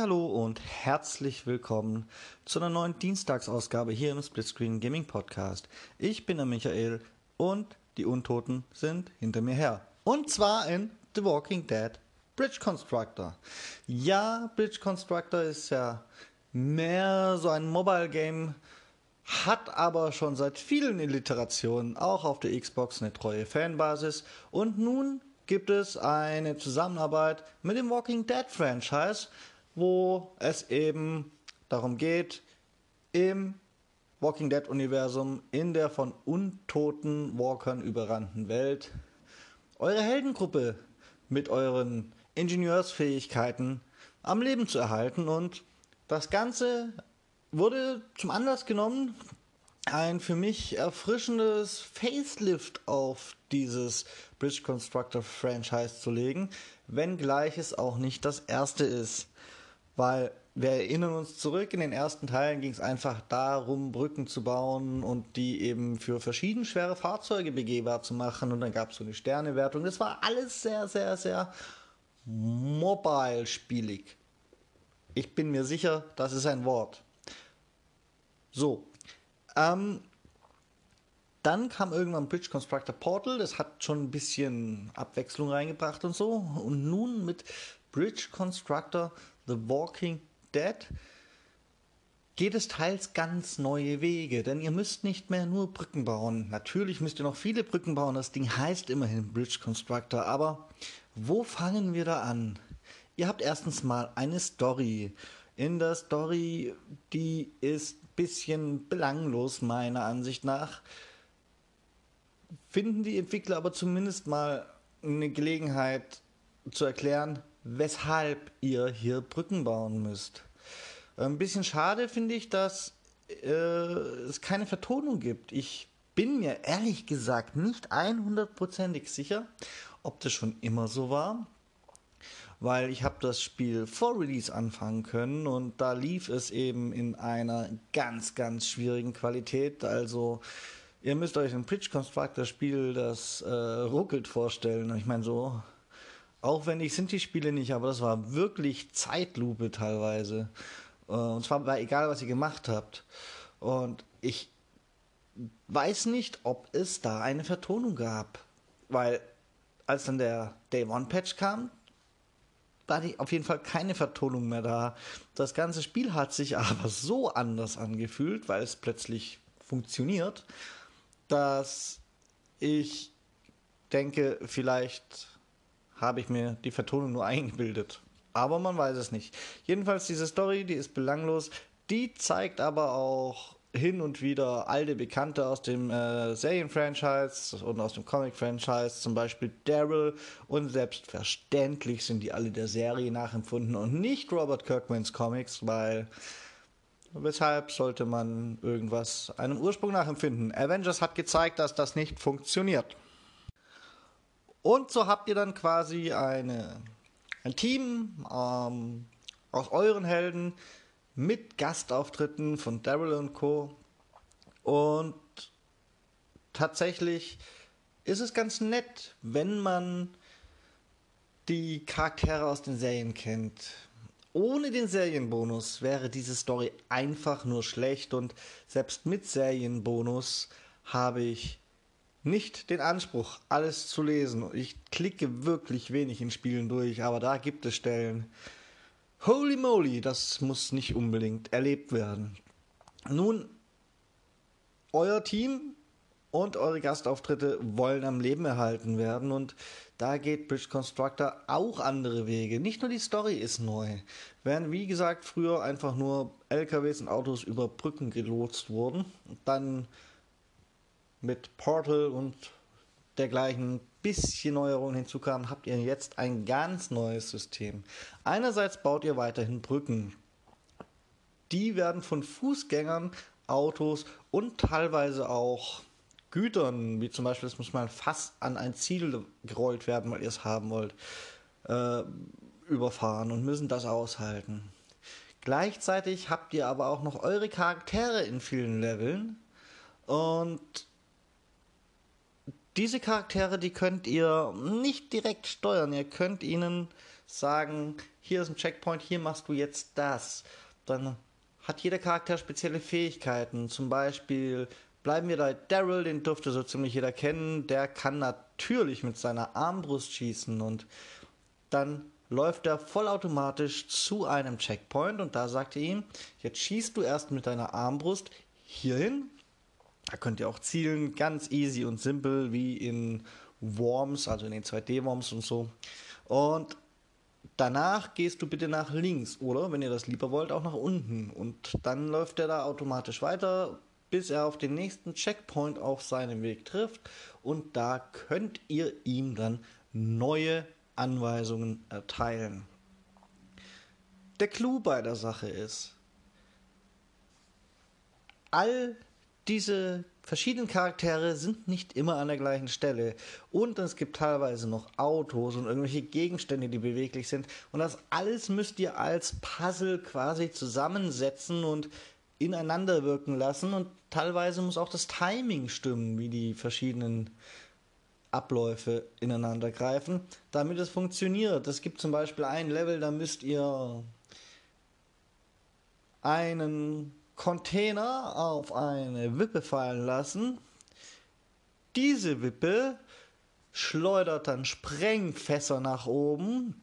Hallo und herzlich willkommen zu einer neuen Dienstagsausgabe hier im Splitscreen Gaming Podcast. Ich bin der Michael und die Untoten sind hinter mir her. Und zwar in The Walking Dead Bridge Constructor. Ja, Bridge Constructor ist ja mehr so ein Mobile Game, hat aber schon seit vielen Illiterationen auch auf der Xbox eine treue Fanbasis und nun gibt es eine Zusammenarbeit mit dem Walking Dead Franchise, wo es eben darum geht, im Walking Dead Universum in der von untoten Walkern überrannten Welt eure Heldengruppe mit euren Ingenieursfähigkeiten am Leben zu erhalten und das Ganze wurde zum Anlass genommen, ein für mich erfrischendes Facelift auf dieses Bridge Constructor Franchise zu legen, wenngleich es auch nicht das erste ist. Weil wir erinnern uns zurück, in den ersten Teilen ging es einfach darum, Brücken zu bauen und die eben für verschieden schwere Fahrzeuge begehbar zu machen. Und dann gab es so eine Sternewertung. Das war alles sehr, sehr, sehr mobile-spielig. Ich bin mir sicher, das ist ein Wort. So. Ähm, dann kam irgendwann Bridge Constructor Portal, das hat schon ein bisschen Abwechslung reingebracht und so. Und nun mit Bridge Constructor The Walking Dead geht es teils ganz neue Wege, denn ihr müsst nicht mehr nur Brücken bauen. Natürlich müsst ihr noch viele Brücken bauen, das Ding heißt immerhin Bridge Constructor, aber wo fangen wir da an? Ihr habt erstens mal eine Story. In der Story, die ist ein bisschen belanglos meiner Ansicht nach, finden die Entwickler aber zumindest mal eine Gelegenheit zu erklären, weshalb ihr hier Brücken bauen müsst. Ein bisschen schade finde ich, dass äh, es keine Vertonung gibt. Ich bin mir ehrlich gesagt nicht 100%ig sicher, ob das schon immer so war. Weil ich habe das Spiel vor Release anfangen können und da lief es eben in einer ganz, ganz schwierigen Qualität. Also ihr müsst euch ein Bridge Constructor Spiel, das äh, ruckelt vorstellen. Ich meine so, aufwendig sind die Spiele nicht, aber das war wirklich Zeitlupe teilweise. Äh, und zwar bei egal, was ihr gemacht habt. Und ich weiß nicht, ob es da eine Vertonung gab. Weil als dann der Day One Patch kam, war die auf jeden Fall keine Vertonung mehr da. Das ganze Spiel hat sich aber so anders angefühlt, weil es plötzlich funktioniert, dass ich denke, vielleicht habe ich mir die Vertonung nur eingebildet. Aber man weiß es nicht. Jedenfalls diese Story, die ist belanglos. Die zeigt aber auch hin und wieder alte Bekannte aus dem äh, Serien-Franchise und aus dem Comic-Franchise, zum Beispiel Daryl. Und selbstverständlich sind die alle der Serie nachempfunden und nicht Robert Kirkmans Comics, weil weshalb sollte man irgendwas einem Ursprung nachempfinden? Avengers hat gezeigt, dass das nicht funktioniert. Und so habt ihr dann quasi eine ein Team ähm, aus euren Helden mit Gastauftritten von Daryl und Co. Und tatsächlich ist es ganz nett, wenn man die Charaktere aus den Serien kennt. Ohne den Serienbonus wäre diese Story einfach nur schlecht und selbst mit Serienbonus habe ich nicht den Anspruch, alles zu lesen. Ich klicke wirklich wenig in Spielen durch, aber da gibt es Stellen. Holy moly, das muss nicht unbedingt erlebt werden. Nun, euer Team und eure Gastauftritte wollen am Leben erhalten werden und da geht Bridge Constructor auch andere Wege. Nicht nur die Story ist neu. Während, wie gesagt, früher einfach nur LKWs und Autos über Brücken gelotst wurden, dann mit Portal und dergleichen bisschen Neuerungen hinzukamen, habt ihr jetzt ein ganz neues System. Einerseits baut ihr weiterhin Brücken. Die werden von Fußgängern, Autos und teilweise auch Gütern, wie zum Beispiel, es muss mal fast an ein Ziel gerollt werden, weil ihr es haben wollt, äh, überfahren und müssen das aushalten. Gleichzeitig habt ihr aber auch noch eure Charaktere in vielen Leveln und diese Charaktere, die könnt ihr nicht direkt steuern. Ihr könnt ihnen sagen, hier ist ein Checkpoint, hier machst du jetzt das. Dann hat jeder Charakter spezielle Fähigkeiten. Zum Beispiel bleiben wir bei Daryl, den dürfte so ziemlich jeder kennen. Der kann natürlich mit seiner Armbrust schießen und dann läuft er vollautomatisch zu einem Checkpoint und da sagt er ihm, jetzt schießt du erst mit deiner Armbrust hierhin. Da könnt ihr auch zielen, ganz easy und simpel wie in Worms, also in den 2D-Worms und so. Und danach gehst du bitte nach links oder, wenn ihr das lieber wollt, auch nach unten. Und dann läuft er da automatisch weiter, bis er auf den nächsten Checkpoint auf seinem Weg trifft. Und da könnt ihr ihm dann neue Anweisungen erteilen. Der Clou bei der Sache ist, all diese verschiedenen Charaktere sind nicht immer an der gleichen Stelle. Und es gibt teilweise noch Autos und irgendwelche Gegenstände, die beweglich sind. Und das alles müsst ihr als Puzzle quasi zusammensetzen und ineinander wirken lassen. Und teilweise muss auch das Timing stimmen, wie die verschiedenen Abläufe ineinander greifen, damit es funktioniert. Es gibt zum Beispiel ein Level, da müsst ihr einen Container auf eine Wippe fallen lassen. Diese Wippe schleudert dann Sprengfässer nach oben,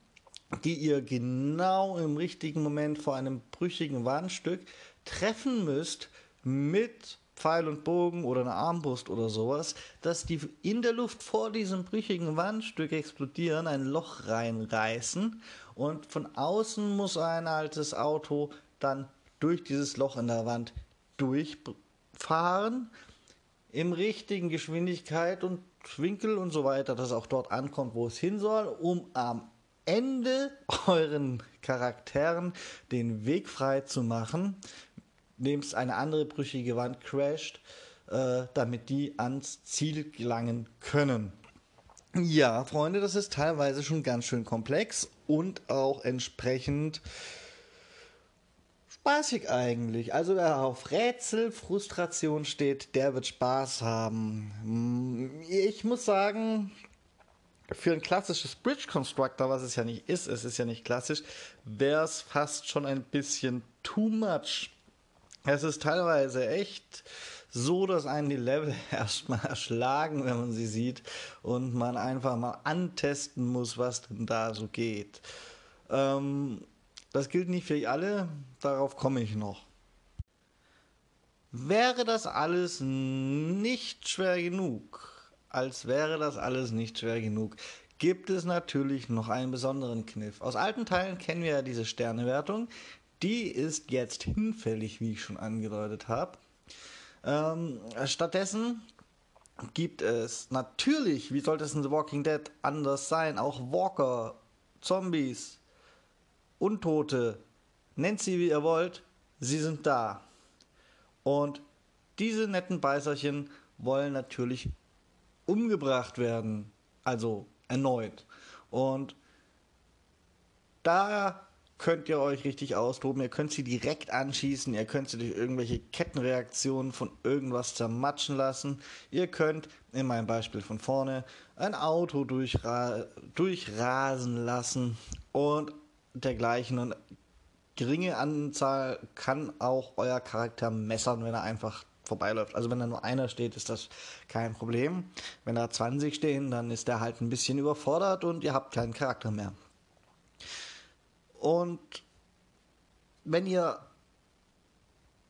die ihr genau im richtigen Moment vor einem brüchigen Wandstück treffen müsst mit Pfeil und Bogen oder eine Armbrust oder sowas, dass die in der Luft vor diesem brüchigen Wandstück explodieren, ein Loch reinreißen und von außen muss ein altes Auto dann durch dieses Loch in der Wand durchfahren, im richtigen Geschwindigkeit und Winkel und so weiter, dass es auch dort ankommt, wo es hin soll, um am Ende euren Charakteren den Weg frei zu machen, es eine andere brüchige Wand crasht, äh, damit die ans Ziel gelangen können. Ja, Freunde, das ist teilweise schon ganz schön komplex und auch entsprechend spaßig eigentlich. Also wer auf Rätsel, Frustration steht, der wird Spaß haben. Ich muss sagen, für ein klassisches Bridge Constructor, was es ja nicht ist, es ist ja nicht klassisch, wäre es fast schon ein bisschen too much. Es ist teilweise echt so, dass einen die Level erstmal erschlagen, wenn man sie sieht und man einfach mal antesten muss, was denn da so geht. Ähm, das gilt nicht für alle, darauf komme ich noch. Wäre das alles nicht schwer genug, als wäre das alles nicht schwer genug, gibt es natürlich noch einen besonderen Kniff. Aus alten Teilen kennen wir ja diese Sternewertung. Die ist jetzt hinfällig, wie ich schon angedeutet habe. Ähm, stattdessen gibt es natürlich, wie sollte es in The Walking Dead anders sein, auch Walker, Zombies, Untote, nennt sie wie ihr wollt, sie sind da. Und diese netten Beißerchen wollen natürlich umgebracht werden, also erneut. Und da könnt ihr euch richtig austoben. Ihr könnt sie direkt anschießen. Ihr könnt sie durch irgendwelche Kettenreaktionen von irgendwas zermatschen lassen. Ihr könnt, in meinem Beispiel von vorne, ein Auto durchra durchrasen lassen. Und dergleichen. Und geringe Anzahl kann auch euer Charakter messern, wenn er einfach vorbeiläuft. Also wenn da nur einer steht, ist das kein Problem. Wenn da 20 stehen, dann ist der halt ein bisschen überfordert und ihr habt keinen Charakter mehr. Und wenn ihr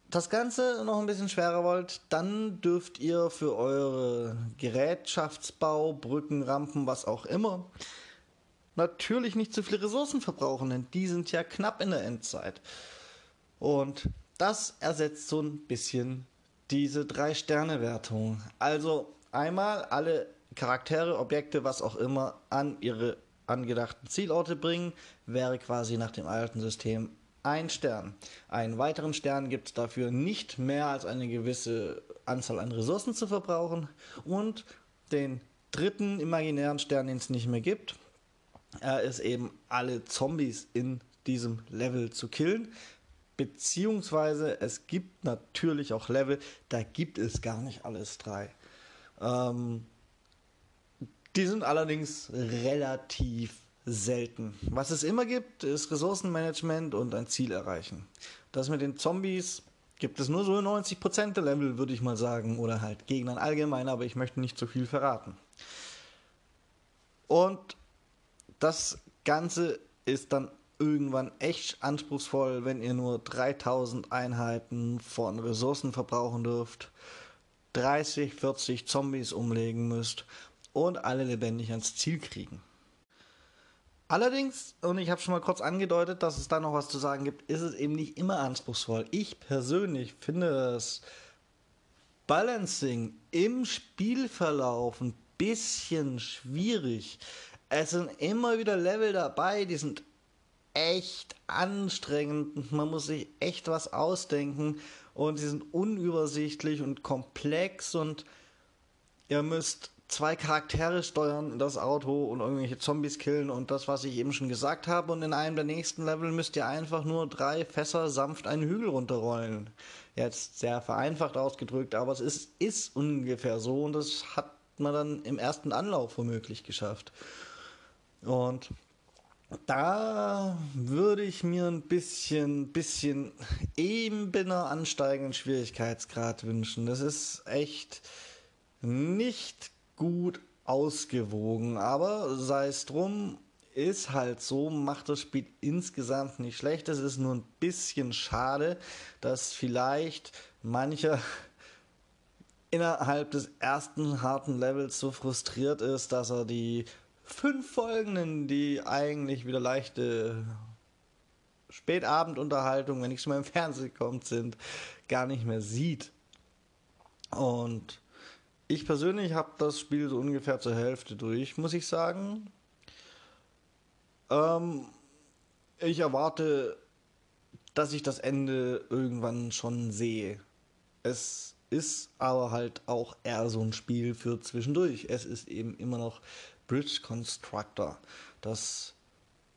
das Ganze noch ein bisschen schwerer wollt, dann dürft ihr für eure Gerätschaftsbau, Brücken, Rampen, was auch immer, natürlich nicht zu viele Ressourcen verbrauchen, denn die sind ja knapp in der Endzeit. Und das ersetzt so ein bisschen diese Drei-Sterne-Wertung. Also einmal alle Charaktere, Objekte, was auch immer, an ihre angedachten Zielorte bringen, wäre quasi nach dem alten System ein Stern. Einen weiteren Stern gibt es dafür nicht mehr als eine gewisse Anzahl an Ressourcen zu verbrauchen. Und den dritten imaginären Stern, den es nicht mehr gibt, äh, ist eben alle Zombies in diesem Level zu killen. Beziehungsweise es gibt natürlich auch Level, da gibt es gar nicht alles drei. Ähm, die sind allerdings relativ selten. Was es immer gibt, ist Ressourcenmanagement und ein Ziel erreichen. Das mit den Zombies gibt es nur so 90% der Level, würde ich mal sagen, oder halt Gegnern allgemein, aber ich möchte nicht zu viel verraten. Und das Ganze ist dann irgendwann echt anspruchsvoll, wenn ihr nur 3000 Einheiten von Ressourcen verbrauchen dürft, 30, 40 Zombies umlegen müsst und alle lebendig ans Ziel kriegen. Allerdings, und ich habe schon mal kurz angedeutet, dass es da noch was zu sagen gibt, ist es eben nicht immer anspruchsvoll. Ich persönlich finde das Balancing im Spielverlauf ein bisschen schwierig. Es sind immer wieder Level dabei, die sind echt anstrengend. Man muss sich echt was ausdenken und sie sind unübersichtlich und komplex und ihr müsst zwei Charaktere steuern das Auto und irgendwelche Zombies killen und das, was ich eben schon gesagt habe. Und in einem der nächsten Level müsst ihr einfach nur drei Fässer sanft einen Hügel runterrollen. Jetzt sehr vereinfacht ausgedrückt, aber es ist, ist ungefähr so und das hat man dann im ersten Anlauf womöglich geschafft. Und da würde ich mir ein bisschen, bisschen ebener ansteigenden Schwierigkeitsgrad wünschen. Das ist echt nicht gut ausgewogen, aber sei es drum, ist halt so, macht das Spiel insgesamt nicht schlecht. Es ist nur ein bisschen schade, dass vielleicht mancher innerhalb des ersten harten Levels so frustriert ist, dass er die fünf folgenden, die eigentlich wieder leichte Spätabendunterhaltung, wenn ich schon mal im Fernsehen kommt, sind, gar nicht mehr sieht. Und ich persönlich habe das Spiel so ungefähr zur Hälfte durch, muss ich sagen. Ähm, ich erwarte, dass ich das Ende irgendwann schon sehe. Es ist aber halt auch eher so ein Spiel für zwischendurch. Es ist eben immer noch Bridge Constructor. Das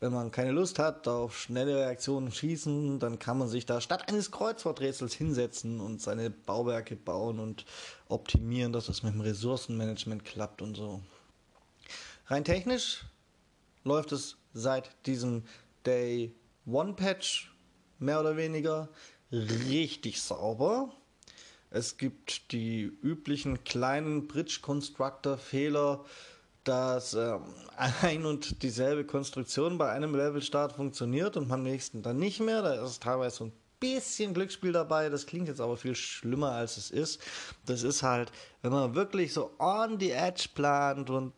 wenn man keine Lust hat auf schnelle Reaktionen schießen, dann kann man sich da statt eines Kreuzworträtsels hinsetzen und seine Bauwerke bauen und optimieren, dass es mit dem Ressourcenmanagement klappt und so. Rein technisch läuft es seit diesem Day One Patch mehr oder weniger richtig sauber. Es gibt die üblichen kleinen Bridge Constructor Fehler, dass äh, ein und dieselbe Konstruktion bei einem Levelstart funktioniert und beim nächsten dann nicht mehr. Da ist teilweise so ein bisschen Glücksspiel dabei. Das klingt jetzt aber viel schlimmer, als es ist. Das ist halt, wenn man wirklich so on the edge plant und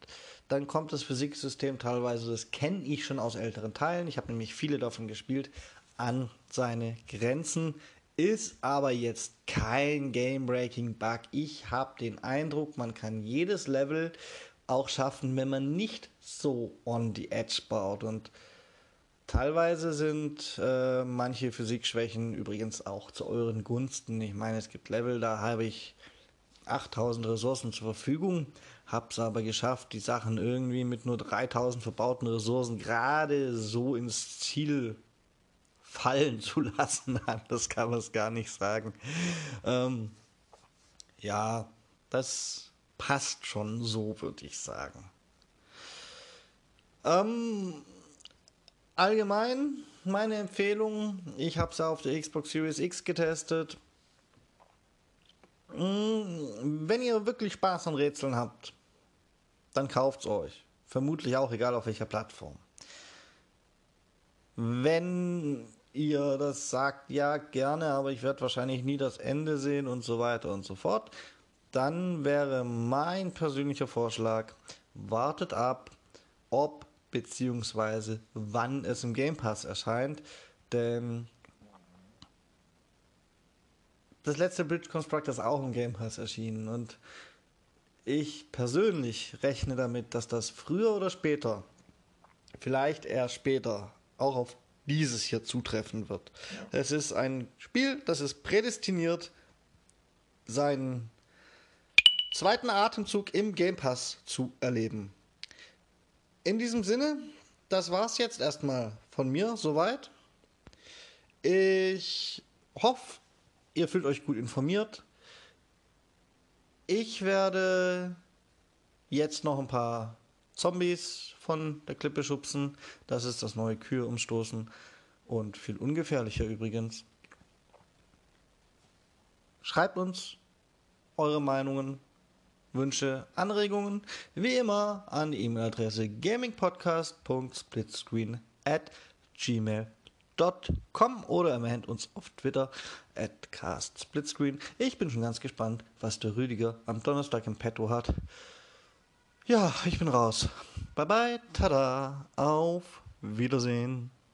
dann kommt das Physiksystem teilweise, das kenne ich schon aus älteren Teilen. Ich habe nämlich viele davon gespielt, an seine Grenzen. Ist aber jetzt kein Game-Breaking-Bug. Ich habe den Eindruck, man kann jedes Level auch schaffen, wenn man nicht so on the edge baut. Und teilweise sind äh, manche Physikschwächen übrigens auch zu euren Gunsten. Ich meine, es gibt Level, da habe ich 8000 Ressourcen zur Verfügung, habe es aber geschafft, die Sachen irgendwie mit nur 3000 verbauten Ressourcen gerade so ins Ziel fallen zu lassen. Das kann man es gar nicht sagen. Ähm, ja, das passt schon so, würde ich sagen. Ähm, allgemein meine Empfehlung, ich habe es auf der Xbox Series X getestet. Mm, wenn ihr wirklich Spaß an Rätseln habt, dann kauft es euch. Vermutlich auch, egal auf welcher Plattform. Wenn ihr das sagt, ja, gerne, aber ich werde wahrscheinlich nie das Ende sehen und so weiter und so fort, dann wäre mein persönlicher Vorschlag, wartet ab, ob bzw. wann es im Game Pass erscheint, denn das letzte Bridge Constructor ist auch im Game Pass erschienen und ich persönlich rechne damit, dass das früher oder später, vielleicht eher später, auch auf dieses hier zutreffen wird. Ja. Es ist ein Spiel, das ist prädestiniert, seinen zweiten Atemzug im Game Pass zu erleben. In diesem Sinne, das war's jetzt erstmal von mir soweit. Ich hoffe, ihr fühlt euch gut informiert. Ich werde jetzt noch ein paar Zombies von der Klippe schubsen. Das ist das neue Kühe umstoßen. Und viel ungefährlicher übrigens. Schreibt uns eure Meinungen, Wünsche, Anregungen, wie immer an die E-Mail-Adresse gamingpodcast.splitscreen at gmail.com oder erwähnt uns auf Twitter at castsplitscreen. Ich bin schon ganz gespannt, was der Rüdiger am Donnerstag im Petto hat. Ja, ich bin raus. Bye bye, tada, auf Wiedersehen.